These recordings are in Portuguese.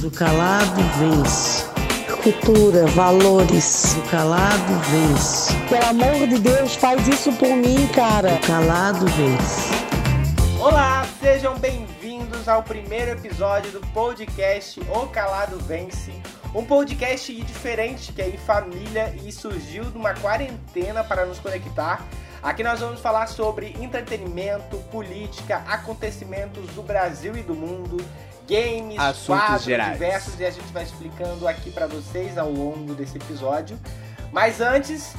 Do calado vence. Cultura, valores. Do calado vence. Pelo amor de Deus, faz isso por mim, cara. Do calado vence. Olá, sejam bem-vindos ao primeiro episódio do podcast O Calado Vence. Um podcast diferente que é em família e surgiu de uma quarentena para nos conectar. Aqui nós vamos falar sobre entretenimento, política, acontecimentos do Brasil e do mundo, games, Assuntos quadros gerais. diversos e a gente vai explicando aqui para vocês ao longo desse episódio. Mas antes,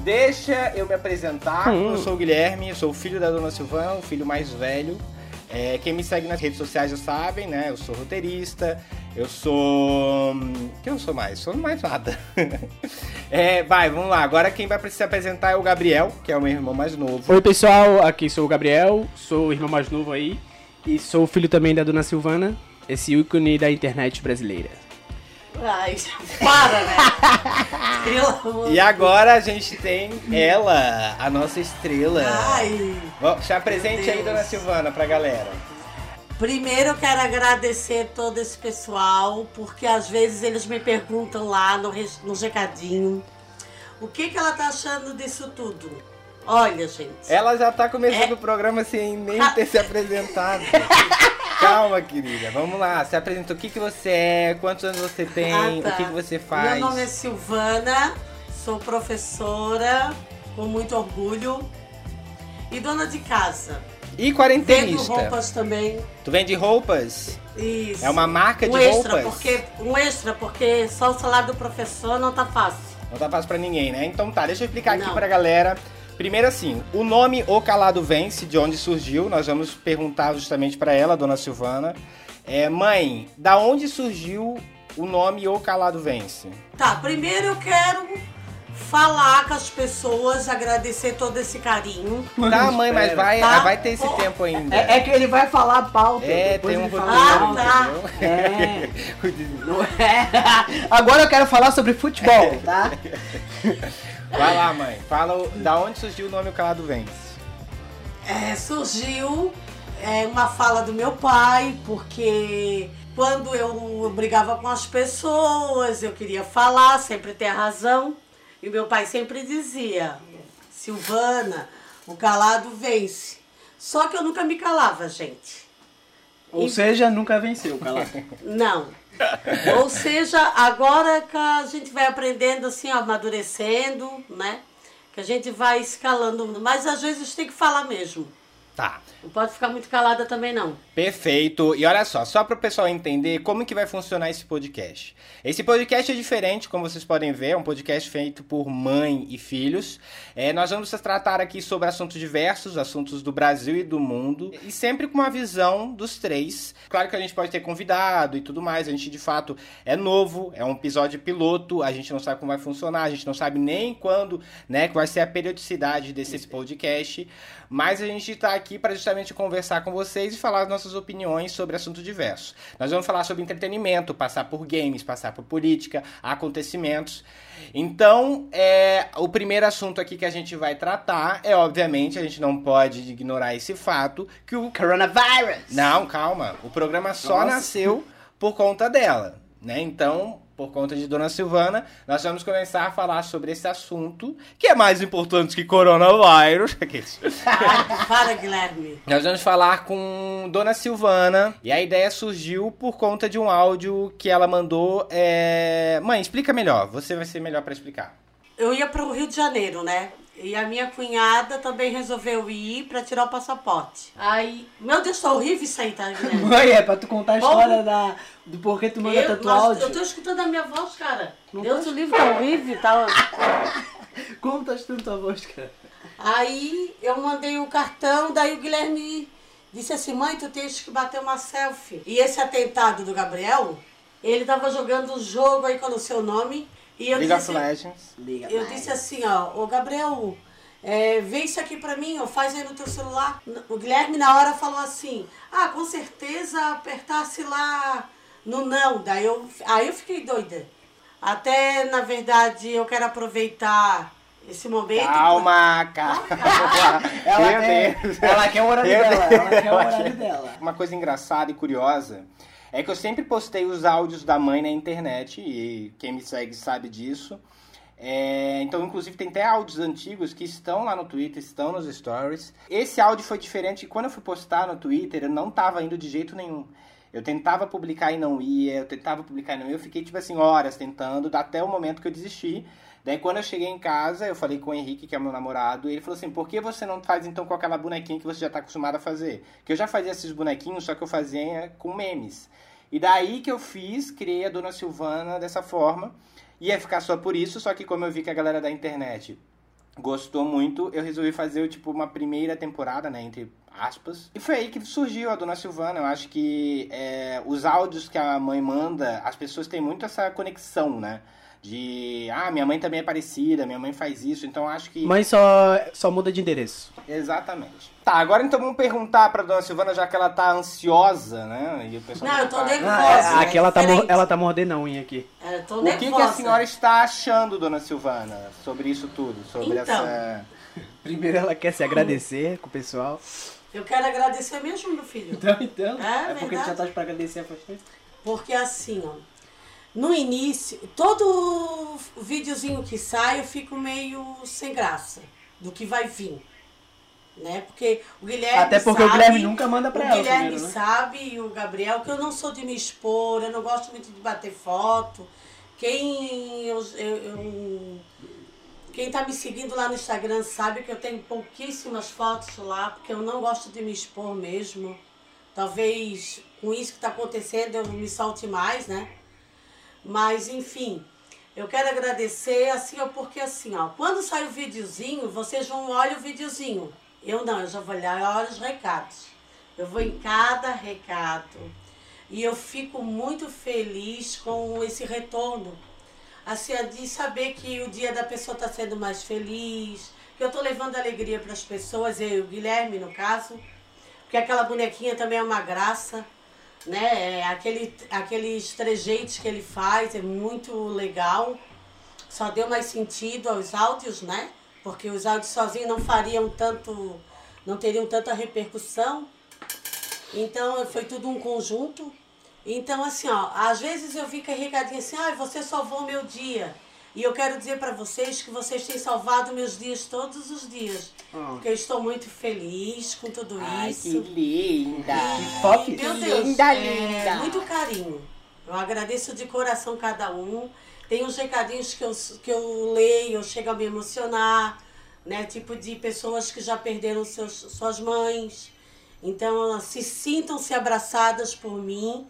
deixa eu me apresentar. Hum. Eu sou o Guilherme, eu sou o filho da dona Silvana, o filho mais velho. É, quem me segue nas redes sociais já sabem, né? Eu sou roteirista, eu sou. hum, O que eu sou mais? Sou mais nada. É, vai, vamos lá. Agora quem vai se apresentar é o Gabriel, que é o meu irmão mais novo. Oi pessoal, aqui sou o Gabriel, sou o irmão mais novo aí e sou filho também da dona Silvana, esse ícone da internet brasileira. Ai, para, né? E agora a gente tem ela, a nossa estrela. Ai. Bom, Se apresente aí, dona Silvana, pra galera. Primeiro eu quero agradecer todo esse pessoal, porque às vezes eles me perguntam lá no, no recadinho o que, que ela tá achando disso tudo. Olha, gente. Ela já tá começando É. o programa sem nem ter se apresentado. Calma, querida. Vamos lá. Se apresenta. O que, que você é? Quantos anos você tem? Ah, tá. O que, que você faz? Meu nome é Silvana, sou professora com muito orgulho e dona de casa. E Vendo quarentenista. roupas também. Tu vende roupas? Isso. É uma marca um de extra, roupas? Porque, um extra, porque só o salário do professor não tá fácil. Não tá fácil pra ninguém, né? Então tá, deixa eu explicar aqui Não. pra galera. Primeiro assim, o nome O Calado Vence, de onde surgiu, nós vamos perguntar justamente pra ela, dona Silvana. É, mãe, da onde surgiu o nome O Calado Vence? Tá, primeiro eu quero falar com as pessoas, agradecer todo esse carinho. Tá, mãe, mas vai, Tá. vai ter esse Pô, tempo ainda. É, é que ele vai falar a pauta. É, depois tem um roteiro, fala. Ah, tá. É. É. Agora eu quero falar sobre futebol, tá? Vai lá, mãe. Fala o- da onde surgiu o nome O Calado Vence. É, surgiu é, uma fala do meu pai, porque quando eu brigava com as pessoas, eu queria falar, sempre ter razão. E meu pai sempre dizia, Silvana, o calado vence. Só que eu nunca me calava, gente. Ou seja, nunca venceu, calado. Não. Ou seja, agora que a gente vai aprendendo assim, amadurecendo, né? Que a gente vai escalando. Mas às vezes tem que falar mesmo. Tá. Não pode ficar muito calada também, não. Perfeito. E olha só, só para o pessoal entender como que vai funcionar esse podcast. Esse podcast é diferente, como vocês podem ver, é um podcast feito por mãe e filhos. É, nós vamos tratar aqui sobre assuntos diversos, assuntos do Brasil e do mundo, e sempre com uma visão dos três. Claro que a gente pode ter convidado e tudo mais, a gente de fato é novo, é um episódio piloto, a gente não sabe como vai funcionar, a gente não sabe nem quando, né, que vai ser a periodicidade desse podcast, mas a gente está aqui para justamente conversar com vocês e falar as nossas opiniões sobre assuntos diversos. Nós vamos falar sobre entretenimento, passar por games, passar por política, acontecimentos. Então, é, o primeiro assunto aqui que a gente vai tratar é, obviamente, a gente não pode ignorar esse fato que o Coronavirus! não, calma. O programa só Nossa. nasceu por conta dela, né? Então, por conta de Dona Silvana, nós vamos começar a falar sobre esse assunto, que é mais importante que coronavírus. Para, para, Guilherme. Nós vamos falar com Dona Silvana e a ideia surgiu por conta de um áudio que ela mandou. é, Mãe, explica melhor. Você vai ser melhor pra explicar. Eu ia para o Rio de Janeiro, né? E a minha cunhada também resolveu ir para tirar o passaporte. Aí, meu Deus, tá horrível isso aí, tá, Guilherme? Mãe, é pra tu contar a Bom, história da, do porquê tu manda Eu, tanto áudio. eu tô escutando a minha voz, cara. Não Deus o livro tá horrível, tá? Como tá escutando tua voz, cara? Aí eu mandei o cartão, daí o Guilherme disse assim, mãe, tu tens que bater uma selfie. E esse atentado do Gabriel, ele tava jogando um jogo aí com o seu nome. E eu League of disse assim, Legends. Liga. eu disse assim, ó, ô Gabriel, é, vê isso aqui pra mim, ó, faz aí no teu celular. O Guilherme na hora falou assim, ah, com certeza apertasse lá no não. Daí eu, aí eu fiquei doida. Até, na verdade, eu quero aproveitar esse momento. Calma, calma. Ela quer, ela quer o horário dela. Ela quer o horário dela. Uma coisa engraçada e curiosa é que eu sempre postei os áudios da mãe na internet, e quem me segue sabe disso. É, então, inclusive, tem até áudios antigos que estão lá no Twitter, estão nos stories. Esse áudio foi diferente quando eu fui postar no Twitter, eu não tava indo de jeito nenhum. Eu tentava publicar e não ia, eu tentava publicar e não ia. Eu fiquei, tipo assim, horas tentando, até o momento que eu desisti. Daí, quando eu cheguei em casa, eu falei com o Henrique, que é meu namorado, e ele falou assim: por que você não faz então com aquela bonequinha que você já tá acostumado a fazer? Que eu já fazia esses bonequinhos, só que eu fazia com memes. E daí que eu fiz, criei a Dona Silvana dessa forma. Ia ficar só por isso, só que como eu vi que a galera da internet gostou muito, eu resolvi fazer tipo uma primeira temporada, né, entre aspas. E foi aí que surgiu a Dona Silvana. Eu acho que é, os áudios que a mãe manda, as pessoas têm muito essa conexão, né? De, ah, minha mãe também é parecida, minha mãe faz isso, então acho que... Mãe só, só muda de endereço. Exatamente. Tá, agora então vamos perguntar pra Dona Silvana, já que ela tá ansiosa, né? E o pessoal Não, já eu tô tá- nervosa. Ah, é, aqui ela tá, ela tá mordendo a unha aqui. É, eu tô O que, nervosa. que a senhora está achando, Dona Silvana, sobre isso tudo? Sobre Então. essa... Primeiro ela quer se agradecer com o pessoal. Eu quero agradecer mesmo, meu filho. Então, então. É porque verdade. já tá pra agradecer a faz. Porque assim, ó, no início, todo videozinho que sai eu fico meio sem graça do que vai vir. Né? Porque o Guilherme Até porque sabe, o Guilherme nunca manda pra o ela Guilherme primeiro, né? sabe e o Gabriel que eu não sou de me expor, eu não gosto muito de bater foto. Quem eu, eu, eu- quem tá me seguindo lá no Instagram sabe que eu tenho pouquíssimas fotos lá, porque eu não gosto de me expor mesmo. Talvez com isso que está acontecendo eu me solte mais, né? Mas enfim, eu quero agradecer assim, ó, porque assim, ó, quando sai o videozinho, vocês vão olhar o videozinho. Eu não, eu já vou olhar eu olho os recados. Eu vou em cada recado. E eu fico muito feliz com esse retorno. Assim, de saber que o dia da pessoa está sendo mais feliz, que eu estou levando alegria para as pessoas, eu e o Guilherme, no caso. Porque aquela bonequinha também é uma graça, né? É Aquele, aqueles trejeitos que ele faz é muito legal. Só deu mais sentido aos áudios, né? Porque os áudios sozinhos não fariam tanto, não teriam tanta repercussão. Então foi tudo um conjunto. Então, assim, ó, às vezes eu fico recadinho assim, ah, você salvou meu dia. E eu quero dizer para vocês que vocês têm salvado meus dias todos os dias. Ah. Porque eu estou muito feliz com tudo Ai, isso. que linda! E, fofo. Meu Deus, Linda, é, linda. muito carinho. Eu agradeço de coração cada um. Tem uns recadinhos que eu, que eu leio, eu chego a me emocionar, né? Tipo de pessoas que já perderam seus, suas mães. Então, se sintam-se abraçadas por mim,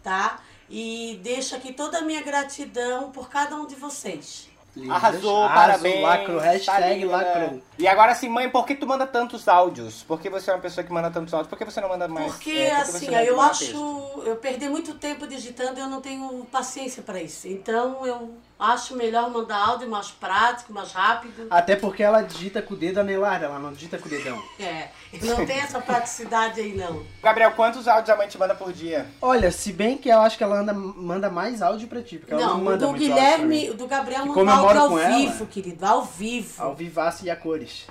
tá? E deixo aqui toda a minha gratidão por cada um de vocês. Arrasou, Arrasou, parabéns. lacrou, hashtag linda. lacrou. E agora sim, mãe, por que tu manda tantos áudios? Por que você é uma pessoa que manda tantos áudios? Por que você não manda mais? Porque, é, por que assim, eu acho. texto? Eu perdi muito tempo digitando e eu não tenho paciência para isso. Então eu acho melhor mandar áudio mais prático, mais rápido. Até porque ela digita com o dedo anelar, ela não digita com o dedão. É, não tem essa praticidade aí não. Gabriel, quantos áudios a mãe te manda por dia? Olha, se bem que eu acho que ela anda, manda mais áudio pra ti, porque ela não, Não, o manda do muito Guilherme, o do Gabriel E manda como eu áudio moro ao com ela- vivo, querido, ao vivo. Ao vivaço e a cores.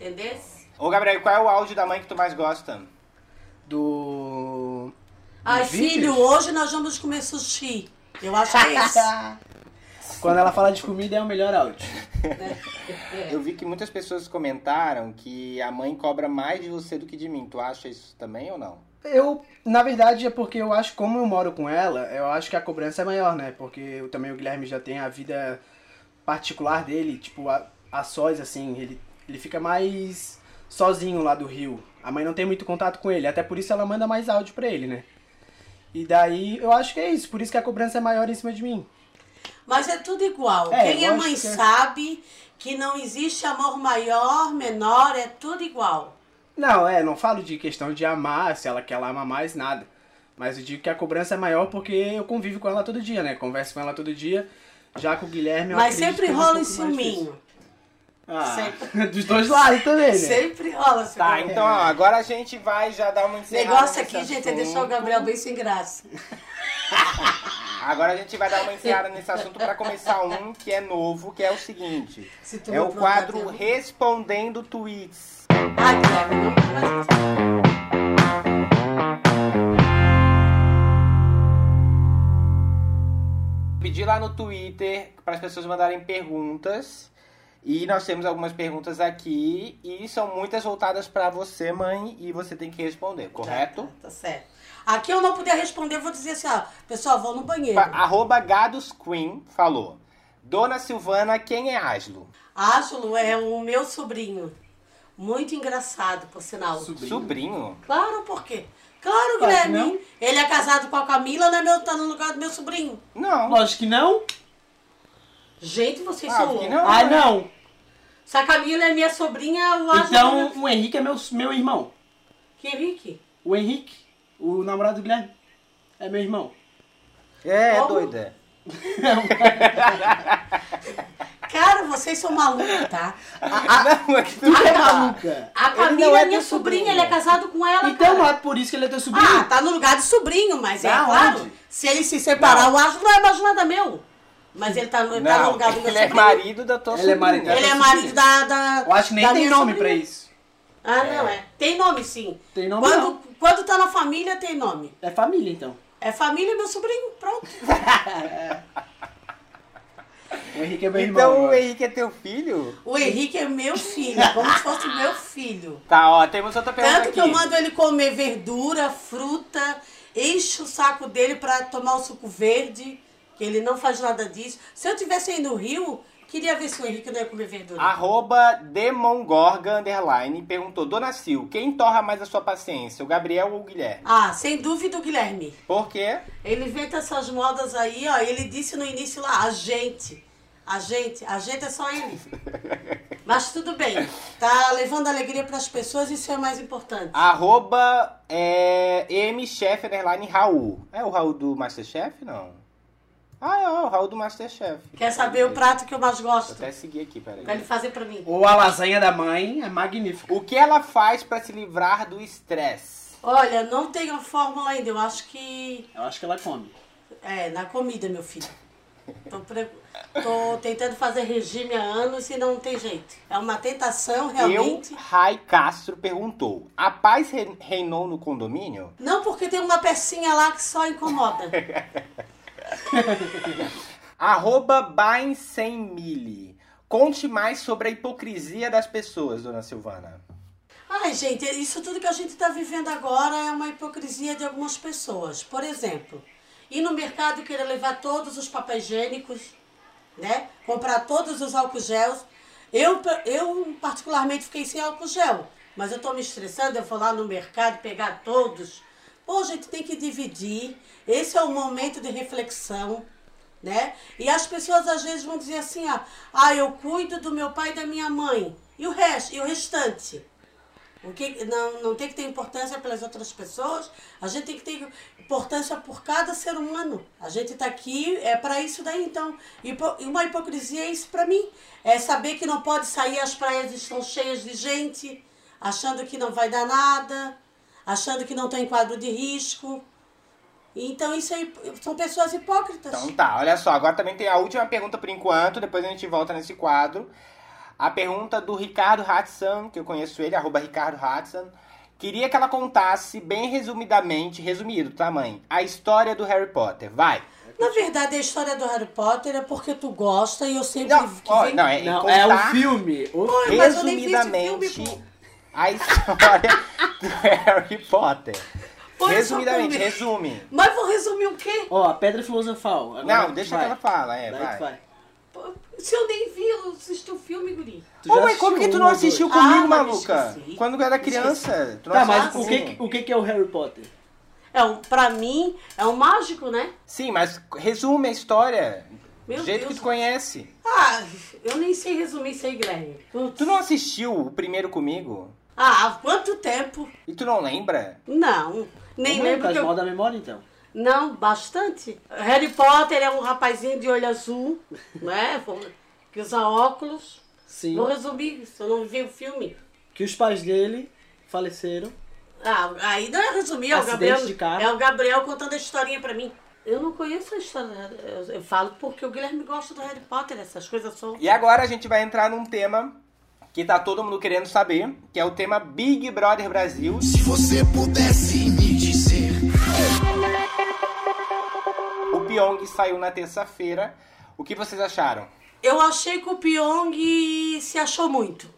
Entendeu? Ô, Gabriel, qual é o áudio da mãe que tu mais gosta? Do... Ai, filho, hoje nós vamos comer sushi. Eu acho que é isso. Quando ela fala de comida é o melhor áudio. É. Eu vi que muitas pessoas comentaram que a mãe cobra mais de você do que de mim. Tu acha isso também ou não? Eu, na verdade, é porque eu acho, como eu moro com ela, eu acho que a cobrança é maior, né? Porque eu, também o Guilherme já tem a vida particular dele, tipo, a, a sós, assim, ele, ele fica mais sozinho lá do Rio. A mãe não tem muito contato com ele, até por isso ela manda mais áudio pra ele, né? E daí, eu acho que é isso, por isso que a cobrança é maior em cima de mim. Mas é tudo igual. É, Quem é mãe que é. sabe que não existe amor maior, menor, é tudo igual. Não, é, não falo de questão de amar, se ela quer ela ama mais, nada. Mas eu digo que a cobrança é maior porque eu convivo com ela todo dia, né? Converso com ela todo dia. Já com o Guilherme eu Mas sempre que é um rola ciúminho. Ah, Sempre. dos dois lados também, né? Sempre rola ciúminho. Tá, então ó, agora a gente vai já dar uma encerrada. negócio aqui, gente, é deixar o assunto. Gabriel bem sem graça. Agora a gente vai dar uma encerrada nesse assunto pra começar um que é novo, que é o seguinte. É o quadro tempo. Respondendo Tweets. Ai, pedi lá no Twitter para as pessoas mandarem perguntas. E nós temos algumas perguntas aqui e são muitas voltadas para você, mãe, e você tem que responder, correto? Tá, tá certo. Aqui eu não puder responder, eu vou dizer assim, ó, pessoal, vou no banheiro. Arroba Gados Queen falou. Dona Silvana, quem é Aslo? Ângelo é o meu sobrinho. Muito engraçado, por sinal. Sobrinho? Claro, por quê? Claro, Guilherme. não. Ele é casado com a Camila, não é meu, tá no lugar do meu sobrinho. Não. Lógico que não. Gente, vocês Ah, são que loucos. não. Ah, não. Se a Camila é minha sobrinha, o Ângelo Então é meu... o Henrique é meu, meu irmão. Que Henrique? O Henrique, o namorado do Guilherme, é meu irmão. É, é Como? doida. Cara, vocês são malucos, tá? não, é que tu... Tu é maluca. A Ele não Camila é é minha sobrinha, ele é casado com ela, Então, cara. é por isso que ele é teu sobrinho. Ah, tá no lugar de sobrinho, mas é Da claro. onde? Se ele se separar, Não. o Ângelo não é mais nada meu. Mas ele tá, no- tá no Não, lugar do meu ele é sobrinho. marido da tua Ele é sobrinha. marido da- Ele é marido da, da. Eu acho que nem tem nome sobrinha. pra isso. Ah, não, é. Tem nome, sim. Tem nome quando, não. Quando tá na família, tem nome. É família, então. É família e meu sobrinho, pronto. O Henrique é meu irmão. Então o. Henrique é teu filho? O Henrique é meu filho, como se fosse meu filho. Tá, ó, temos outra pergunta Tanto aqui. que eu mando ele comer verdura, fruta, encho o saco dele pra tomar o suco verde, que ele não faz nada disso. Se eu tivesse aí no Rio, queria ver se o Henrique não ia comer verdura. Arroba Demongorga Underline perguntou, Dona Sil, quem torra mais a sua paciência, o Gabriel ou o Guilherme? Ah, sem dúvida o Guilherme. Por quê? Ele inventa essas modas aí, ó. Ele disse no início lá, a gente. A gente, a gente é só ele. Mas tudo bem. Tá levando alegria pras pessoas, isso é o mais importante. Arroba é, MChef Underline Raul. É o Raul do Masterchef, não? Ah, é o Raul do Masterchef. Quer saber o prato que eu mais Vou gosto? até seguir aqui, peraí. Pra ele fazer pra mim. Ou a lasanha da mãe é magnífica. O que ela faz pra se livrar do estresse? Olha, não tenho a fórmula ainda. Eu acho que Eu acho que ela come. é na comida, meu filho. Tô, pre- tô tentando fazer regime há anos e não tem jeito. É uma tentação, realmente. Eu, Rai Castro, perguntou, a paz re- reinou no condomínio? Não porque tem uma pecinha lá que só incomoda. Arroba Bain Sem Mili. Conte mais sobre a hipocrisia das pessoas, dona Silvana. Ai, gente, isso tudo que a gente está vivendo agora é uma hipocrisia de algumas pessoas. Por exemplo, ir no mercado e querer levar todos os papéis higiênicos, né? Comprar todos os álcool gels. Eu, eu particularmente fiquei sem álcool gel, mas eu estou me estressando, eu vou lá no mercado pegar todos. Pô, a gente tem que dividir. Esse é o momento de reflexão, né? E as pessoas às vezes vão dizer assim, ah, ah eu cuido do meu pai e da minha mãe. E o resto, e o restante? O que não, não tem que ter importância pelas outras pessoas, a gente tem que ter importância por cada ser humano. A gente está aqui é para isso daí, então. E uma hipocrisia é isso para mim. É saber que não pode sair, as praias estão cheias de gente, achando que não vai dar nada, achando que não tem quadro de risco. Então isso aí são pessoas hipócritas. Então tá, olha só, agora também tem a última pergunta por enquanto, depois a gente volta nesse quadro. A pergunta do Ricardo Hatsan, que eu conheço ele, arroba Ricardo Hatsan. Queria que ela contasse, bem resumidamente, resumido, tá, mãe? A história do Harry Potter. Vai. Na verdade, a história do Harry Potter é porque tu gosta e eu sempre Não, que ó, vem- não, é, Não, contar é o filme. O... Oi, mas eu nem vi esse resumidamente filme, pô. A história do Harry Potter. Só resumidamente, resume. Mas vou resumir o quê? Ó, a Pedra Filosofal. Agora Não, deixa vai. que ela fala, é, vai. vai. Se eu nem vi, eu assisti o filme, guri. Tu Ô, mãe, como que tu não assistiu dois? comigo, Ah, mas maluca? esqueci. Quando eu era criança. Tu não Tá, mas assistiu o que, comigo. o que que é o Harry Potter? É um, pra mim, é um mágico, né? Sim, mas resume a história. Meu do jeito Deus. que tu conhece. Ah, eu nem sei resumir isso aí, Guilherme. Putz. Tu não assistiu o primeiro comigo? Ah, há quanto tempo? E tu não lembra? Não, nem Ô, mãe, lembro faz eu... mal da memória, então. Não, bastante. Harry Potter é um rapazinho de olho azul, né? Que usa óculos. Sim. Vou resumir, se eu não vi o filme. Que os pais dele faleceram. Ah, aí não é resumir, é o Gabriel. de carro. É o Gabriel contando a historinha pra mim. Eu não conheço a história. Eu, eu falo porque o Guilherme gosta do Harry Potter, essas coisas são. E agora a gente vai entrar num tema que tá todo mundo querendo saber, que é o tema Big Brother Brasil. Se você pudesse me dizer O Pyong saiu na terça-feira. O que vocês acharam? Eu achei que o Pyong se achou muito.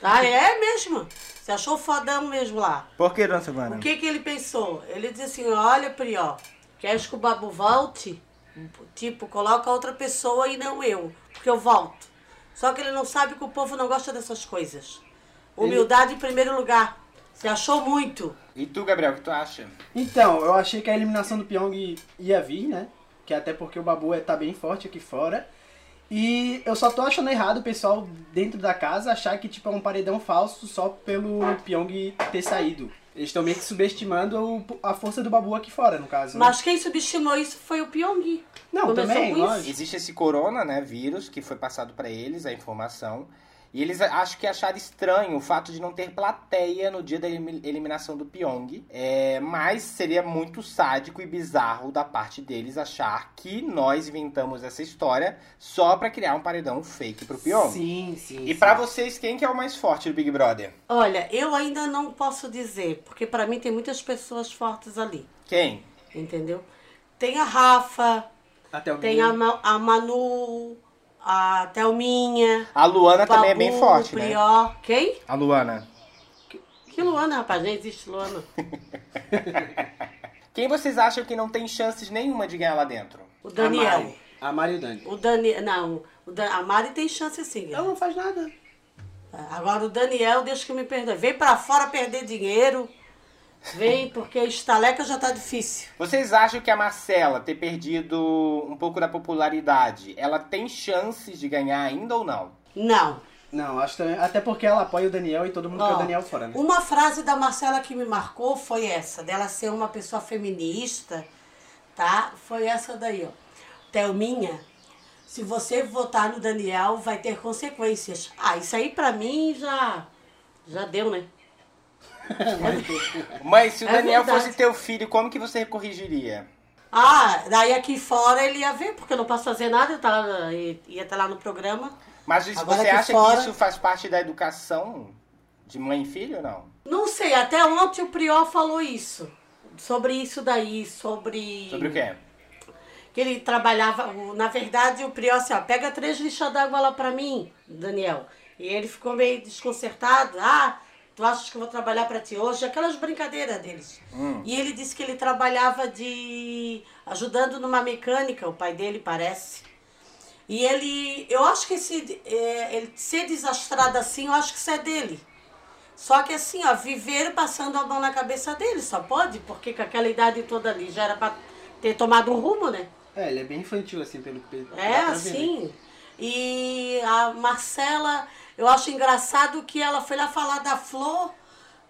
Tá? É mesmo. Se achou fodão mesmo lá. Por que, dona Silvana? O que que ele pensou? Ele disse assim, olha, Prió, queres que o Babu volte? Tipo, coloca outra pessoa e não eu, porque eu volto. Só que ele não sabe que o povo não gosta dessas coisas. Humildade em primeiro lugar. Se achou muito. E tu, Gabriel, o que tu acha? Então, eu achei que a eliminação do Pyong ia vir, né? Que até porque o Babu é- tá bem forte aqui fora. E eu só tô achando errado o pessoal dentro da casa achar que tipo é um paredão falso só pelo Pyong ter saído. Eles estão meio que subestimando o- a força do Babu aqui fora, no caso. né? Mas quem subestimou isso foi o Pyong. Não, Começou também. Existe esse corona, né, vírus, que foi passado pra eles, a informação. E eles acho que acharam estranho o fato de não ter plateia no dia da elimi- eliminação do Pyong. É, mas seria muito sádico e bizarro da parte deles achar que nós inventamos essa história só pra criar um paredão fake pro Pyong. Sim, sim. E sim. pra vocês, quem que é o mais forte do Big Brother? Olha, eu ainda não posso dizer, porque pra mim tem muitas pessoas fortes ali, Quem? entendeu? Tem a Rafa, Até o tem a, Ma- a Manu, a Thelminha, A Luana o também é bem Babu, forte, o né? Prió. Quem? A Luana. Que Luana, rapaz? Nem existe Luana. Quem vocês acham que não tem chances nenhuma de ganhar lá dentro? O A Daniel. Mari. A Mari e o Dani. O Dani, não, o Dan- a Mari tem chance sim. Ela não faz nada. Agora o Daniel, Deus que me perdoe. Vem pra fora perder dinheiro. Vem, porque estaleca já tá difícil. Vocês acham que a Marcela ter perdido um pouco da popularidade, ela tem chances de ganhar ainda ou não? Não. Não, acho também. Até porque ela apoia o Daniel e todo mundo quer o Daniel fora, né? Uma frase da Marcela que me marcou foi essa, dela ser uma pessoa feminista, tá? Foi essa daí, ó. Thelminha, se você votar no Daniel, vai ter consequências. Ah, isso aí pra mim já, já deu, né? Mas se o É Daniel verdade. fosse teu filho, como que você corrigiria? Ah, daí aqui fora ele ia ver, porque eu não posso fazer nada, eu tava, ia estar lá no programa. Mas isso- você acha fora- que isso faz parte da educação de mãe e filho ou não? Não sei, até ontem o Prior falou isso. Sobre isso daí, sobre. Sobre o quê? Que ele trabalhava. Na verdade, o Prior assim, ó, pega três lixas d'água lá pra mim, Daniel. E ele ficou meio desconcertado. Ah, tu achas que eu vou trabalhar pra ti hoje? Aquelas brincadeiras deles. E ele disse que ele trabalhava de. ajudando numa mecânica, o pai dele parece. E ele. Eu acho que esse, é, ele ser desastrado assim, eu acho que isso é dele. Só que assim, ó, viver passando a mão na cabeça dele, só pode, porque com aquela idade toda ali já era pra ter tomado um rumo, né? É, ele é bem infantil, assim, pelo que É, pra ver, né? assim. E a Marcela, eu acho engraçado que ela foi lá falar da flor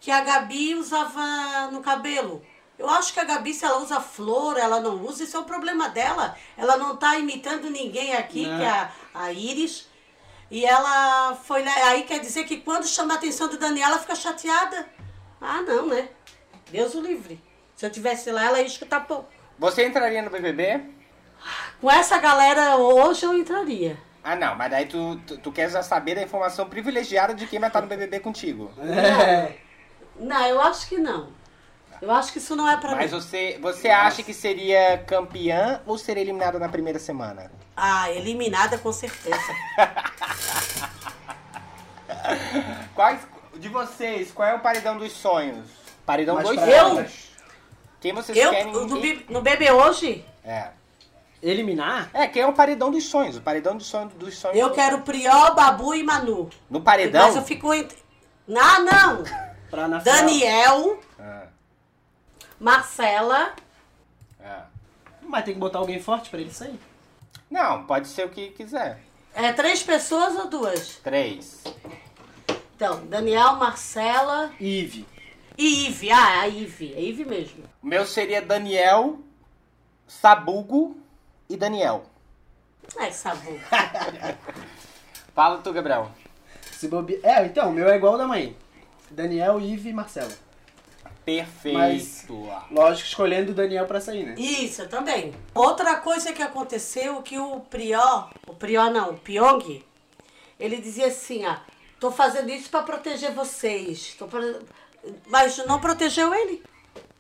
que a Gabi usava no cabelo. Eu acho que a Gabi, se ela usa flor, ela não usa, isso é o problema dela. Ela não tá imitando ninguém aqui, Não. que é a, a Iris. E ela foi lá. Aí quer dizer que quando chama a atenção do Daniel, ela fica chateada. Ah, não, né? Deus o livre. Se eu tivesse lá, ela ia escutar pouco. Você entraria no BBB? Com essa galera hoje eu entraria. Ah, não, mas daí tu, tu, tu quer já saber da informação privilegiada de quem vai estar no BBB contigo. É. Não, eu acho que não. Eu acho que isso não é pra Mas mim. você, você acha que seria campeã ou seria eliminada na primeira semana? Ah, eliminada com certeza. Quais de vocês, qual é o paredão dos sonhos? Paredão dos sonhos. Quem vocês Eu, querem? no, no bebê hoje, É. Eliminar? É, quem é o paredão dos sonhos? O paredão dos sonhos dos sonhos. eu quero Prió, Babu e Manu. No paredão? Mas eu fico entre. Não, não! Pra na final. Daniel, Ah, Marcela. ah. Mas tem que botar alguém forte pra ele sair. Não, pode ser o que quiser. É três pessoas ou duas? Três. Então, Daniel, Marcela Ive. e Ive. Ah, a Ive. É Ive mesmo. O meu seria Daniel, Sabugo e Daniel. É, sabu. Fala tu, Gabriel. Se bobe... É, então, o meu é igual ao da mãe. Daniel, Ive e Marcelo. Perfeito. Mas- Lógico, escolhendo o Daniel pra sair, né? Isso, eu também. Outra coisa que aconteceu que o Prió, o Prió não, o Pyong, ele dizia assim, ó, tô fazendo isso pra proteger vocês. Tô pro- Mas não protegeu ele.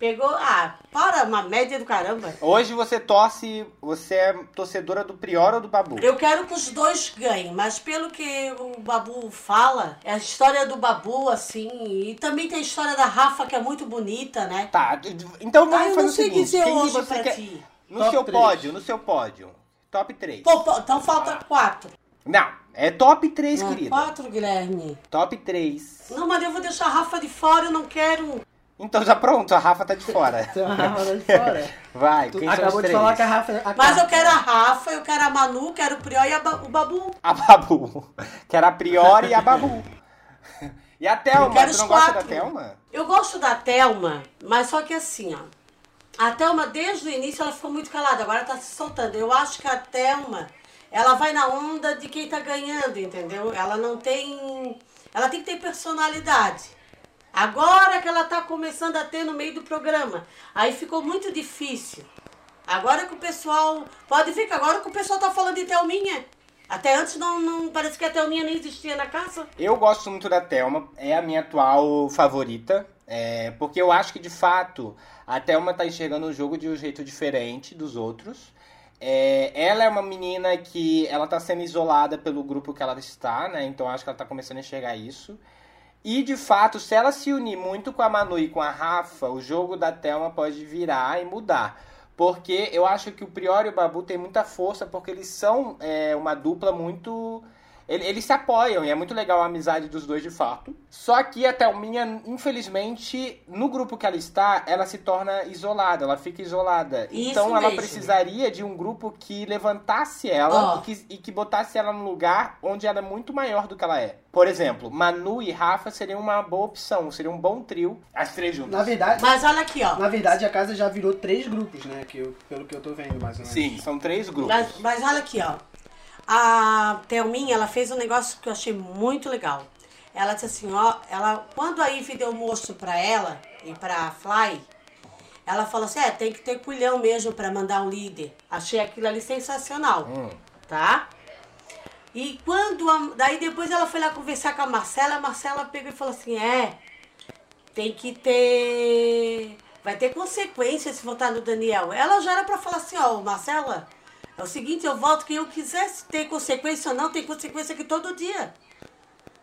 Pegou, ah, para, uma média do caramba. Hoje você torce, você é torcedora do Prior ou do Babu? Eu quero que os dois ganhem, mas pelo que o Babu fala, é a história do Babu, assim, e também tem a história da Rafa, que é muito bonita, né? Tá, então vamos Ah, eu fazer não o sei seguinte, dizer quem que hoje pra quer... ti. No Top seu três. pódio, no seu pódio. Top 3. Pô, pô, então falta quatro. Não, é top 3, Ah, querida. Quatro, Guilherme. Top 3. Não, mas eu vou deixar a Rafa de fora, eu não quero. Então já pronto, a Rafa tá de fora. Então a Rafa tá de fora. Vai, Tu quem acabou de três? falar que a Rafa. a Mas eu quero a Rafa, eu quero a Manu, quero o Prió e a Ba- o Babu. A Babu. Que era a Priori e a Babu. E a Thelma, quero tu os não gosta da quatro. Thelma? Eu gosto da Thelma, mas só que assim, ó. A Thelma, desde o início, ela ficou muito calada, agora tá se soltando. Eu acho que a Thelma, ela vai na onda de quem tá ganhando, entendeu? Ela não tem. Ela tem que ter personalidade. Agora que ela tá começando a ter no meio do programa. Aí ficou muito difícil. Agora que o pessoal. Pode ver que agora que o pessoal tá falando de Thelminha. Até antes não, não parece que a Thelminha nem existia na casa. Eu gosto muito da Thelma, é a minha atual favorita. é, porque eu acho que de fato a Thelma tá enxergando o jogo de um jeito diferente dos outros. É, ela é uma menina que ela tá sendo isolada pelo grupo que ela está, né? Então acho que ela tá começando a enxergar isso. E de fato, se ela se unir muito com a Manu e com a Rafa, o jogo da Thelma pode virar e mudar. Porque eu acho que o Prior e o Babu têm muita força, porque eles são é, uma dupla muito. Ele- Eles se apoiam e é muito legal a amizade dos dois de fato. Só que a Thelminha, infelizmente, no grupo que ela está, ela se torna isolada, ela fica isolada. Isso então ela mesmo. precisaria de um grupo que levantasse ela Ó. e, que, e que botasse ela num lugar onde ela é muito maior do que ela é. Por exemplo, Manu e Rafa seriam uma boa opção, seria um bom trio, as três juntas. Na verdade, Mas olha aqui, ó. na verdade, a casa já virou três grupos, né? Que eu- pelo que eu tô vendo, mais ou menos. Sim, são três grupos. Mas, mas olha aqui, ó. A Thelminha, ela fez um negócio que eu achei muito legal. Ela disse assim, ó, ela, quando a Ivy deu o moço pra ela e pra Fly, ela falou assim, é, tem que ter culhão mesmo pra mandar um líder. Achei aquilo ali sensacional, tá? E quando, a- daí depois ela foi lá conversar com a Marcela, a Marcela pegou e falou assim, é, tem que ter. Vai ter consequências se votar no Daniel. Ela já era pra falar assim, ó, Marcela, é o seguinte, eu voto quem eu quiser, se tem consequência ou não, tem consequência aqui todo dia.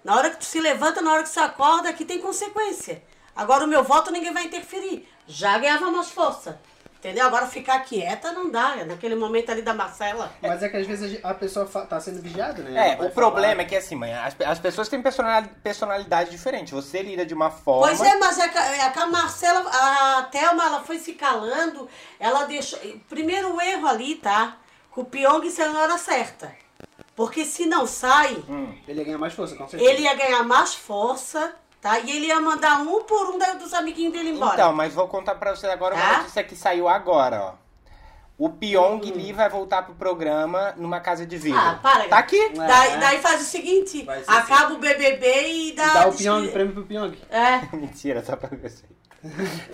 Na hora que tu se levanta, na hora que você acorda, aqui tem consequência. Agora o meu voto ninguém vai interferir. Já ganhava mais força. Entendeu? Agora ficar quieta não dá. Naquele momento ali da Marcela. Mas é que às vezes a pessoa tá sendo vigiada, né? É, o problema falar- é que assim, mãe, as, as pessoas têm personali- personalidade diferente. Você lida de uma forma. Pois é, mas é que, é que a Marcela, a Thelma, ela foi se calando, ela deixou. Primeiro o erro ali, tá? Que o Pyong saiu na hora certa. Porque se não sai, Ele ia ganhar mais força, com certeza. ele ia ganhar mais força, tá? E ele ia mandar um por um da- dos amiguinhos dele embora. Então, mas vou contar pra você agora uma Tá? notícia que saiu agora, ó. O Pyong Lee vai voltar pro programa numa casa de vida. Ah, para, Tá aqui? Daí, daí faz o seguinte, acaba o BBB e dá... Dá o Pyong, o prêmio pro Pyong. É, Mentira, só pra ver se.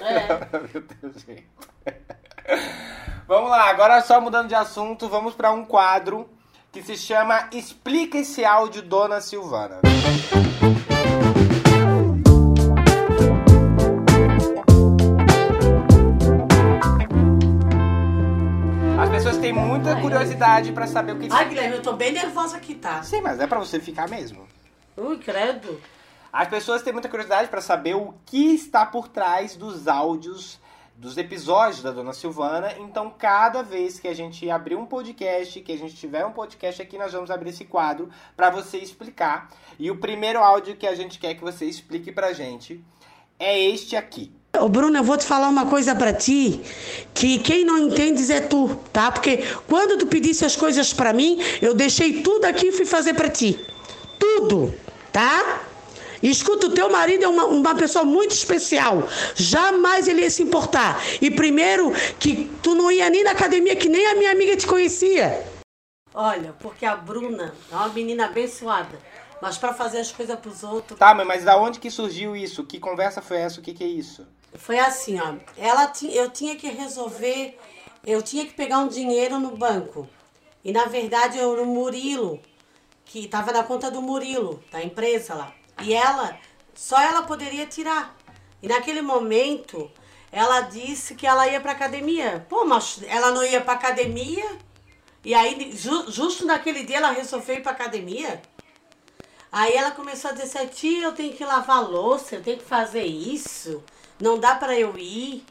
é. Pra ver o teu jeito. Vamos lá, agora só mudando de assunto, vamos pra um quadro que se chama Explica esse áudio, Dona Silvana. As pessoas têm muita curiosidade pra saber o que. Ai, Guilherme, eu tô bem nervosa aqui, tá? Sim, mas é pra você ficar mesmo. Ui, credo. As pessoas têm muita curiosidade pra saber o que está por trás dos áudios dos episódios da Dona Silvana. Então, cada vez que a gente abrir um podcast, que a gente tiver um podcast aqui, nós vamos abrir esse quadro pra você explicar. E o primeiro áudio que a gente quer que você explique pra gente é este aqui. Ô Bruno, eu vou te falar uma coisa pra ti, que quem não entende é tu, tá? Porque quando tu pedisse as coisas pra mim, eu deixei tudo aqui e fui fazer pra ti. Tudo, tá? Escuta, o teu marido é uma, uma pessoa muito especial. Jamais ele ia se importar. E primeiro, que tu não ia nem na academia, que nem a minha amiga te conhecia. Olha, porque a Bruna é uma menina abençoada. Mas pra fazer as coisas pros outros, Tá, mas da onde que surgiu isso? Que conversa foi essa? O que que é isso? Foi assim, ó. Ela eu tinha que resolver, eu tinha que pegar um dinheiro no banco. E na verdade eu o Murilo, que estava na conta do Murilo, da empresa lá. E ela, só ela poderia tirar. E naquele momento, ela disse que ela ia pra academia. Pô, mas ela não ia pra academia? E aí, ju- justo naquele dia, ela resolveu ir pra academia? Aí ela começou a dizer assim, tia, eu tenho que lavar louça, eu tenho que fazer isso. Não dá pra eu ir.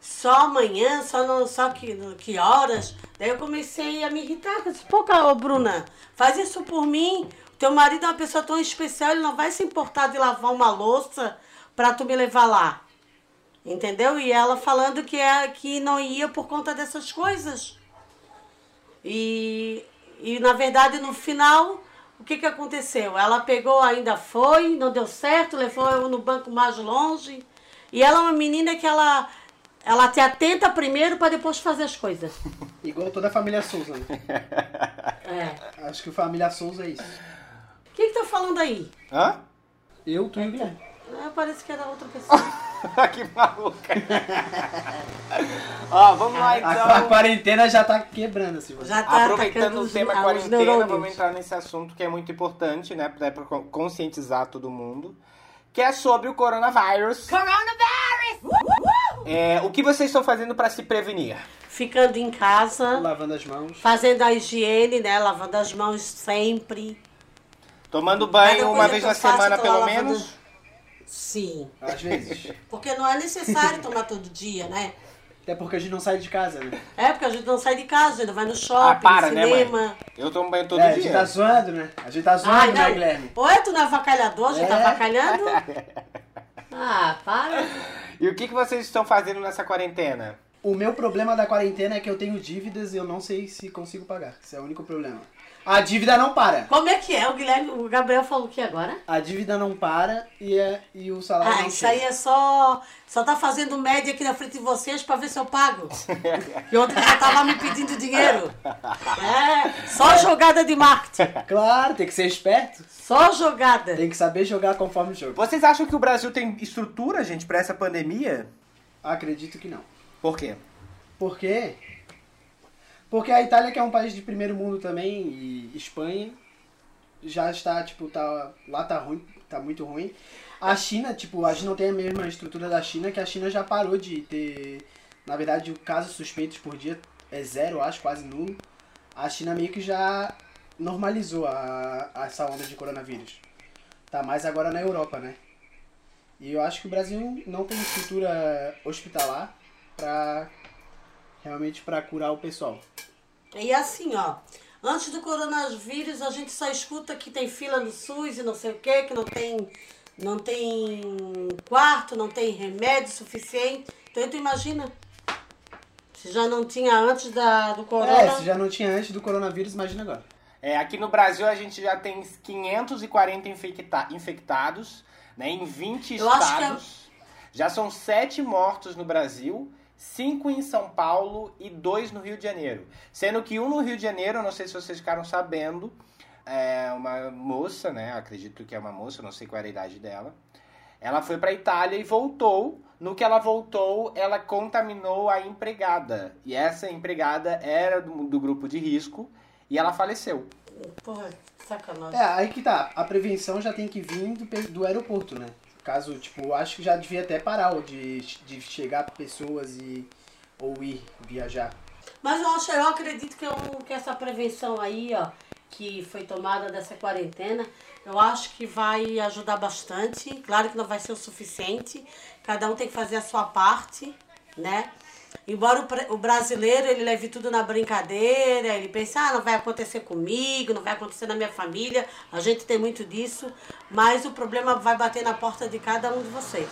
Só amanhã, só, no, só que, que horas. Daí eu comecei a me irritar. Eu disse, pô, Bruna, faz isso por mim. Teu marido é uma pessoa tão especial, ele não vai se importar de lavar uma louça pra tu me levar lá. Entendeu? E ela falando que, é, que não ia por conta dessas coisas. E, e na verdade, no final, o que, que aconteceu? Ela pegou, ainda foi, não deu certo, levou eu no banco mais longe. E ela é uma menina que ela, ela te atenta primeiro para depois fazer as coisas. Igual toda a família Souza, né? É. Acho que família Souza é isso. O que, que tá falando aí? Hã? Eu, tu e o Guilherme. Ah, parece que era outra pessoa. que maluca. Ó, vamos lá A, a então. quarentena já tá quebrando, assim. você. Já tá Aproveitando o tema os quarentena, vamos entrar nesse assunto que é muito importante, né? Pra, pra conscientizar todo mundo. Que é sobre o coronavírus. É, o que vocês estão fazendo pra se prevenir? Ficando em casa, Lavando as mãos. fazendo a higiene, né? Lavando as mãos sempre. Tomando banho uma vez na semana, pelo menos? Sim. Às vezes. Porque não é necessário tomar todo dia, né? Até porque a gente não sai de casa, né? É, porque a gente não sai de casa, a gente vai no shopping, Ah, para, né, cinema. mãe? Eu tomo banho todo é, a gente dia. tá zoando, né? A gente tá zoando, Ai, né. Guilherme? Oi, tu não é avacalhador? A gente tá É. avacalhando? Ah, para. E o que, que vocês estão fazendo nessa quarentena? O meu problema da quarentena é que eu tenho dívidas e eu não sei se consigo pagar. Esse é o único problema. A dívida não para. Como é que é? O Guilherme, o Gabriel falou o que agora? A dívida não para e, é, e o salário Ah, não isso chega. aí é só. Só tá fazendo média aqui na frente de vocês pra ver se eu pago. E ontem já tava me pedindo dinheiro. É, só jogada de marketing. Claro, tem que ser esperto. Só jogada. Tem que saber jogar conforme o jogo. Vocês acham que o Brasil tem estrutura, gente, pra essa pandemia? Acredito que não. Por quê? Por quê? Porque a Itália, que é um país de primeiro mundo também, e Espanha, já está, tipo, tá, lá tá ruim, tá muito ruim. A China, tipo, a gente não tem a mesma estrutura da China, que a China já parou de ter, na verdade, o suspeitos por dia é zero, acho, quase nulo. A China meio que já normalizou a, a- essa onda de coronavírus. Tá mais agora na Europa, né? E eu acho que o Brasil não tem estrutura hospitalar pra realmente para curar o pessoal. E assim, ó. Antes do coronavírus, a gente só escuta que tem fila no SUS e não sei o quê, que não tem, não tem quarto, não tem remédio suficiente. Então, tu imagina. Se já não tinha antes da, do corona. É, se já não tinha antes do coronavírus, imagina agora. É, aqui no Brasil a gente já tem 540 infecta- infectados, né, em 20 Eu acho que é- estados. Já são 7 mortos no Brasil, 5 em São Paulo e 2 no Rio de Janeiro. Sendo que um no Rio de Janeiro, não sei se vocês ficaram sabendo, é uma moça, né, acredito que é uma moça, não sei qual era a idade dela. Ela foi pra Itália e voltou. No que ela voltou, ela contaminou a empregada. E essa empregada era do, do grupo de risco e ela faleceu. Porra, sacanagem. É, aí que tá. A prevenção já tem que vir do, do aeroporto, né? Caso, tipo, acho que já devia até parar de, de chegar pessoas e ou ir viajar. Mas eu acho, eu acredito que, eu, que essa prevenção aí, ó, que foi tomada dessa quarentena, eu acho que vai ajudar bastante. Claro que não vai ser o suficiente. Cada um tem que fazer a sua parte, né? Embora o, o brasileiro ele leve tudo na brincadeira, ele pensa, ah, não vai acontecer comigo, não vai acontecer na minha família, a gente tem muito disso, mas o problema vai bater na porta de cada um de vocês,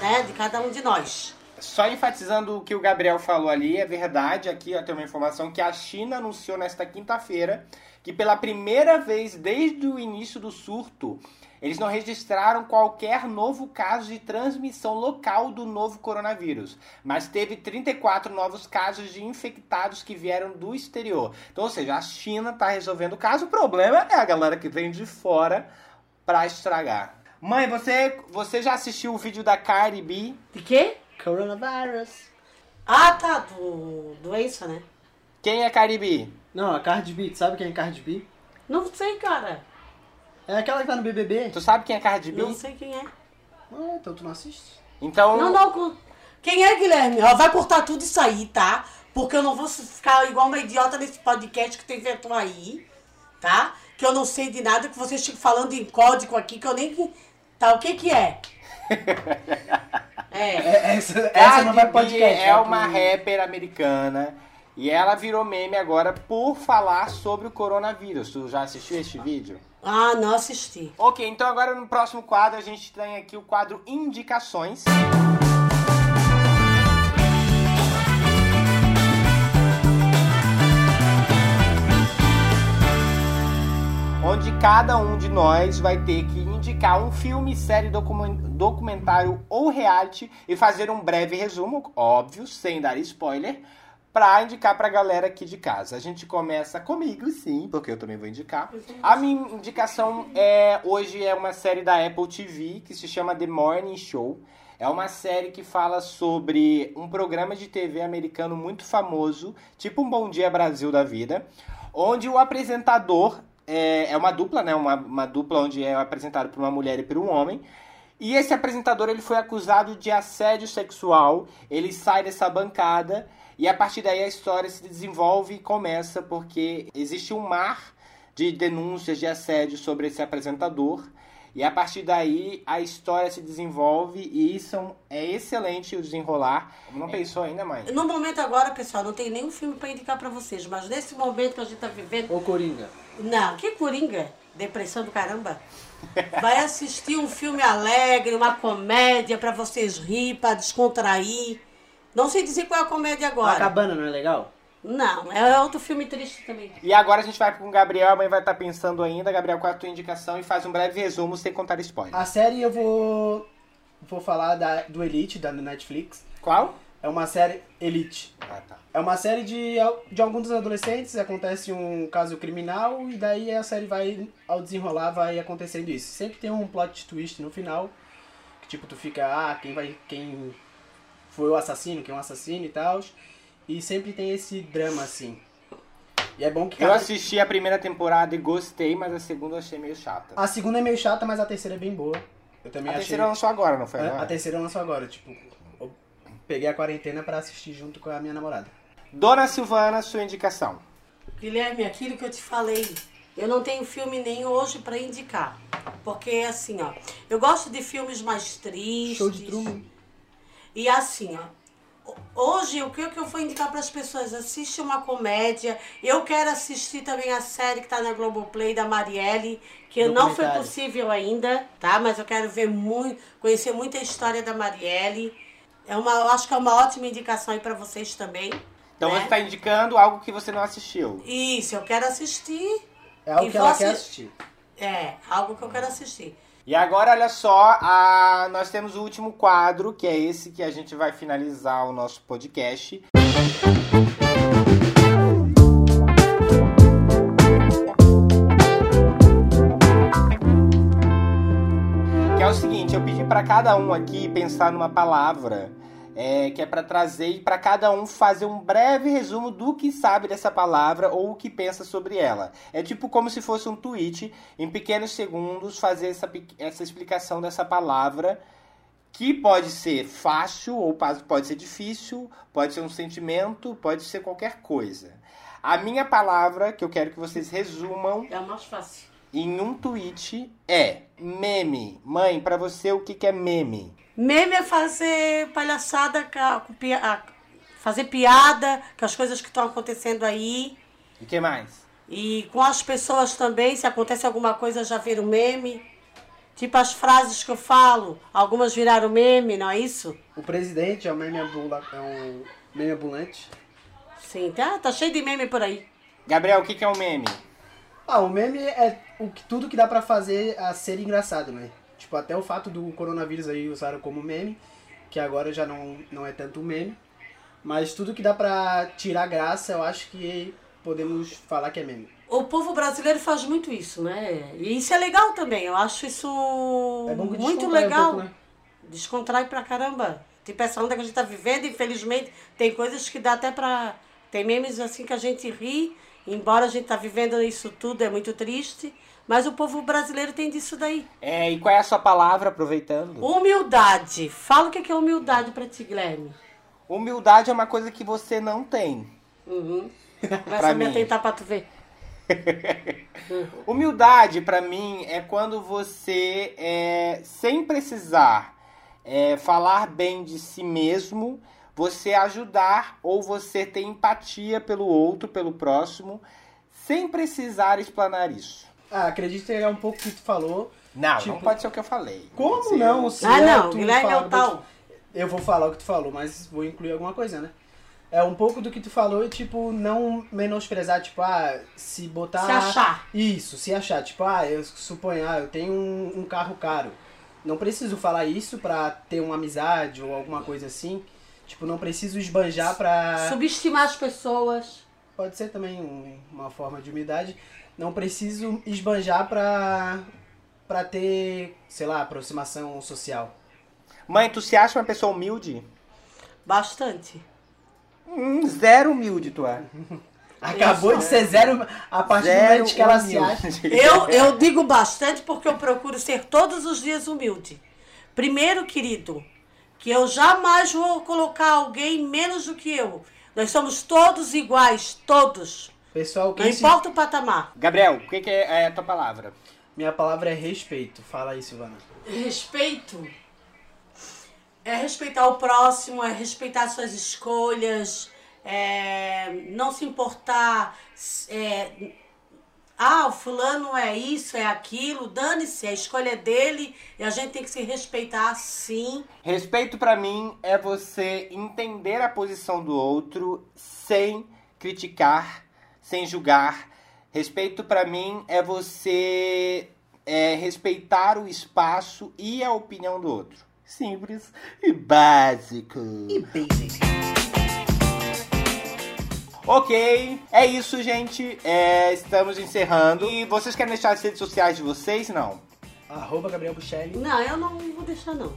né? De cada um de nós. Só enfatizando o que o Gabriel falou ali, é verdade, aqui ó, tem uma informação que a China anunciou nesta quinta-feira que pela primeira vez desde o início do surto, eles não registraram qualquer novo caso de transmissão local do novo coronavírus, mas teve 34 novos casos de infectados que vieram do exterior. Então, ou seja, a China está resolvendo o caso, o problema é a galera que vem de fora para estragar. Mãe, você, você já assistiu o vídeo da Cardi B? De quê? Coronavirus. Ah, tá, do doença, né? Quem é Cardi B? Não, a Cardi B, tu sabe quem é Cardi B? Não sei, cara. É aquela que tá no BBB. Tu sabe quem é Cardi B? Não sei quem é. Ah, então tu não assiste? Então, Não, não, Quem é, Guilherme? Ó, vai cortar tudo isso aí, tá? Porque eu não vou ficar igual uma idiota nesse podcast que tu inventou aí, tá? Que eu não sei de nada, que vocês ficam falando em código aqui, que eu nem. Tá, o que que é? É. É, essa essa não vai podcast. é ó, uma rapper americana e ela virou meme agora por falar sobre o coronavírus. Tu já assistiu este vídeo? Ah, não assisti. Ok, então agora no próximo quadro a gente tem aqui o quadro Indicações. Onde cada um de nós vai ter que indicar um filme, série, documen- documentário ou reality e fazer um breve resumo, óbvio, sem dar spoiler, pra indicar pra galera aqui de casa. A gente começa comigo, sim, porque eu também vou indicar. A minha indicação é hoje é uma série da Apple TV que se chama The Morning Show. É uma série que fala sobre um programa de TV americano muito famoso, tipo um Bom Dia Brasil da vida, onde o apresentador é, é uma dupla, né? Uma, uma dupla onde é apresentado por uma mulher e por um homem. E esse apresentador ele foi acusado de assédio sexual. Ele sai dessa bancada e a partir daí a história se desenvolve e começa porque existe um mar de denúncias de assédio sobre esse apresentador. E a partir daí a história se desenvolve e isso é excelente o desenrolar. Não pensou ainda, mãe? No momento agora, pessoal, não tem nenhum filme pra indicar pra vocês, mas nesse momento que a gente tá vivendo. Ô, Coringa. Não, que coringa? Depressão do caramba. Vai assistir um filme alegre, uma comédia pra vocês rir, pra descontrair. Não sei dizer qual é a comédia A agora. cabana não é legal? Não, é outro filme triste também. E agora a gente vai com o Gabriel, a mãe vai estar pensando ainda. Gabriel, qual é a tua indicação? E faz um breve resumo sem contar spoiler. A série eu vou. Vou falar da, do Elite, da Netflix. Qual? É uma série Elite. Ah, tá. É uma série de, de alguns adolescentes, acontece um caso criminal e daí a série vai, ao desenrolar, vai acontecendo isso. Sempre tem um plot twist no final, que tipo, tu fica, ah, quem vai, quem foi o assassino, quem é o assassino e tal. E sempre tem esse drama, assim. E é bom que Eu cada- assisti a primeira temporada e gostei, mas a segunda eu achei meio chata. A segunda é meio chata, mas a terceira é bem boa. Eu também a achei... terceira lançou agora, não foi É, agora? A terceira lançou agora, tipo, eu peguei a quarentena pra assistir junto com a minha namorada. Dona Silvana, sua indicação. Guilherme, aquilo que eu te falei, eu não tenho filme nem hoje pra indicar. Porque assim, ó, eu gosto de filmes mais tristes. Show de Truman. E assim, ó. Hoje, o que eu vou indicar para as pessoas? Assiste uma comédia. Eu quero assistir também a série que está na Globoplay da Marielle, que não foi possível ainda, tá? Mas eu quero ver muito, conhecer muita história da Marielle. É uma, eu acho que é uma ótima indicação aí para vocês também. Então né? você está indicando algo que você não assistiu. Isso, eu quero assistir. É algo que ela você- quer assistir. É, algo que eu quero assistir. E agora, olha só, a... nós temos o último quadro, que é esse que a gente vai finalizar o nosso podcast. Que é o seguinte, eu pedi para cada um aqui pensar numa palavra é, que é para trazer e para cada um fazer um breve resumo do que sabe dessa palavra ou o que pensa sobre ela. É tipo como se fosse um tweet, em pequenos segundos, fazer essa, essa explicação dessa palavra, que pode ser fácil ou pode ser difícil, pode ser um sentimento, pode ser qualquer coisa. A minha palavra, que eu quero que vocês resumam É o mais fácil. Em um tweet, é meme. Mãe, para você, o que, que é meme? Meme é fazer palhaçada, fazer piada com as coisas que estão acontecendo aí. E que mais? E com as pessoas também, se acontece alguma coisa, já vira um meme. Tipo as frases que eu falo, algumas viraram meme, não é isso? O presidente é um meme, ambula, é um meme ambulante. Sim, tá, tá cheio de meme por aí. Gabriel, o que, que é um meme? Ah, o meme é o que, tudo que dá pra fazer a ser engraçado, né? Tipo, até o fato do coronavírus aí usaram como meme, que agora já não, não é tanto meme. Mas tudo que dá pra tirar graça, eu acho que podemos falar que é meme. O povo brasileiro faz muito isso, né? E isso é legal também. Eu acho isso É muito descontrai um legal. pouco, né? Descontrai pra caramba. Tipo, essa onda que a gente tá vivendo, infelizmente, tem coisas que dá até pra. Tem memes assim que a gente ri Embora a gente tá vivendo isso tudo, é muito triste, mas o povo brasileiro tem disso daí. É, e qual é a sua palavra, aproveitando? Humildade. Fala o que é humildade pra ti, Guilherme. Humildade é uma coisa que você não tem. Uhum. Começa a me atentar pra tu ver. Humildade, pra mim, é quando você, é, sem precisar é, falar bem de si mesmo, você ajudar ou você ter empatia pelo outro, pelo próximo, sem precisar explanar isso. Ah, acredito que é um pouco o que tu falou. Não, não Tipo, pode ser o que eu falei. Como Sim. não? Se Ah, é não, tu Guilherme é fala o tal. Eu vou falar o que tu falou, mas vou incluir alguma coisa, né? É um pouco do que tu falou e, tipo, não menosprezar, tipo, ah, se botar... Se achar. Isso, se achar. Tipo, ah, eu suponho, ah, eu tenho um, um carro caro. Não preciso falar isso pra ter uma amizade ou alguma coisa assim. Tipo, não preciso esbanjar pra... Subestimar as pessoas. Pode ser também um- uma forma de humildade. Não preciso esbanjar pra, pra ter, sei lá, aproximação social. Mãe, tu se acha uma pessoa humilde? Bastante. Hum, zero humilde, tu é. Acabou de ser zero a partir do Zero momento que ela se humilde. acha. Eu, eu digo bastante porque eu procuro ser todos os dias humilde. Primeiro, querido, que eu jamais vou colocar alguém menos do que eu. Nós somos todos iguais, todos. Pessoal, Não se... importa o patamar. Gabriel, o que, que é a tua palavra? Minha palavra é respeito. Fala aí, Silvana. Respeito é respeitar o próximo, é respeitar suas escolhas, é não se importar. é, ah, o fulano é isso, é aquilo, dane-se, a escolha é dele e a gente tem que se respeitar sim. Respeito pra mim é você entender a posição do outro sem criticar, sem julgar. Respeito pra mim é você é, respeitar o espaço e a opinião do outro. Simples e básico. Ok, é isso, gente. É, estamos encerrando. E vocês querem deixar as redes sociais de vocês? Não. Arroba Gabriel Buchelli. Não, eu não vou deixar não.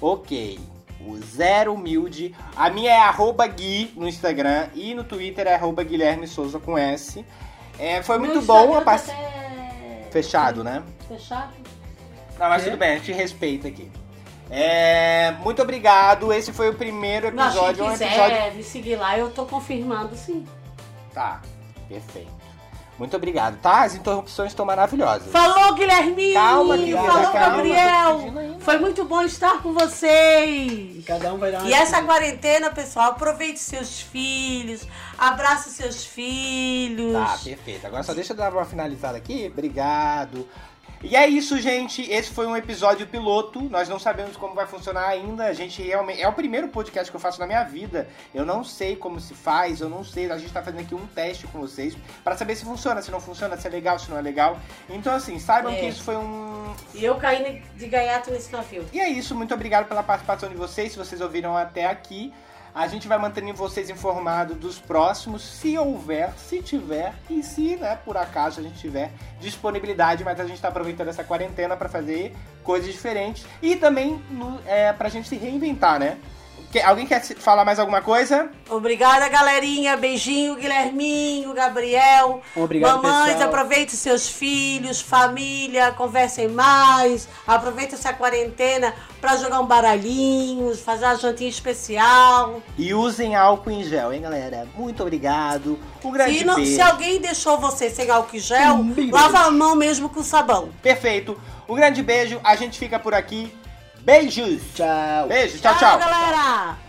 Ok. O Zero Humilde. A minha é arroba Gui no Instagram e no Twitter é arroba Guilherme Souza com S. É, foi Meu muito bom a Instagram pass... tá até Fechado, né? Fechado? Não, mas tudo bem, a gente respeita aqui. É, muito obrigado. Esse foi o primeiro Mas quem episódio. um quiser episódio. me seguir lá, eu tô confirmando sim. Tá, perfeito. Muito obrigado, tá? As interrupções estão maravilhosas. Falou, Guilherme! Calma, querida, Falou, calma, Gabriel! pedindo ainda. Foi muito bom estar com vocês! Cada um vai dar uma E essa quarentena, pessoal, aproveite seus filhos, abrace seus filhos. Tá, perfeito. Agora só deixa eu dar uma finalizada aqui. Obrigado. E é isso, gente. Esse foi um episódio piloto. Nós não sabemos como vai funcionar ainda. A gente realmente. É o primeiro podcast que eu faço na minha vida. Eu não sei como se faz, eu não sei. A gente tá fazendo aqui um teste com vocês pra saber se funciona, se não funciona, se é legal, se não é legal. Então, assim, saibam É. que isso foi um. E eu caí de gaiato nesse navio. E é isso. Muito obrigado pela participação de vocês. Se vocês ouviram até aqui. A gente vai mantendo vocês informados dos próximos, se houver, se tiver, e se, né, por acaso a gente tiver disponibilidade, mas a gente tá aproveitando essa quarentena para fazer coisas diferentes e também é, pra gente se reinventar, né? Que- alguém quer falar mais alguma coisa? Obrigada, galerinha. Beijinho, Guilherminho, Gabriel. Obrigado, Mamães, pessoal. aproveitem seus filhos, família, conversem mais. Aproveitem essa quarentena pra jogar um baralhinho, fazer uma jantinha especial. E usem álcool em gel, hein, galera? Muito obrigado. Um grande Se, não- beijo. se alguém deixou você sem álcool em gel, Um lava a mão mesmo com sabão. Perfeito. Um grande beijo. A gente fica por aqui. Beijos. Tchau. Beijo. tchau. tchau. galera!